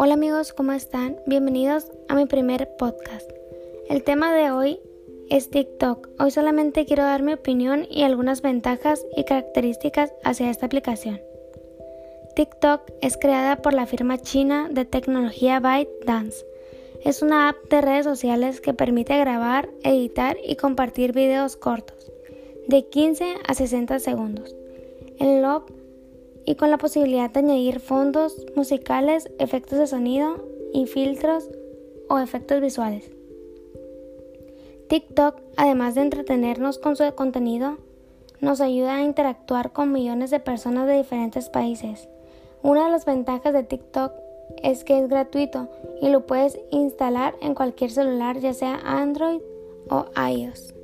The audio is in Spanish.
Hola amigos, ¿cómo están? Bienvenidos a mi primer podcast. El tema de hoy es TikTok. Hoy solamente quiero dar mi opinión y algunas ventajas y características hacia esta aplicación. TikTok es creada por la firma china de tecnología ByteDance. Es una app de redes sociales que permite grabar, editar y compartir videos cortos, de 15 a 60 segundos, en log y con la posibilidad de añadir fondos musicales, efectos de sonido y filtros o efectos visuales. TikTok, además de entretenernos con su contenido, nos ayuda a interactuar con millones de personas de diferentes países. Una de las ventajas de TikTok es que es gratuito y lo puedes instalar en cualquier celular, ya sea Android o iOS.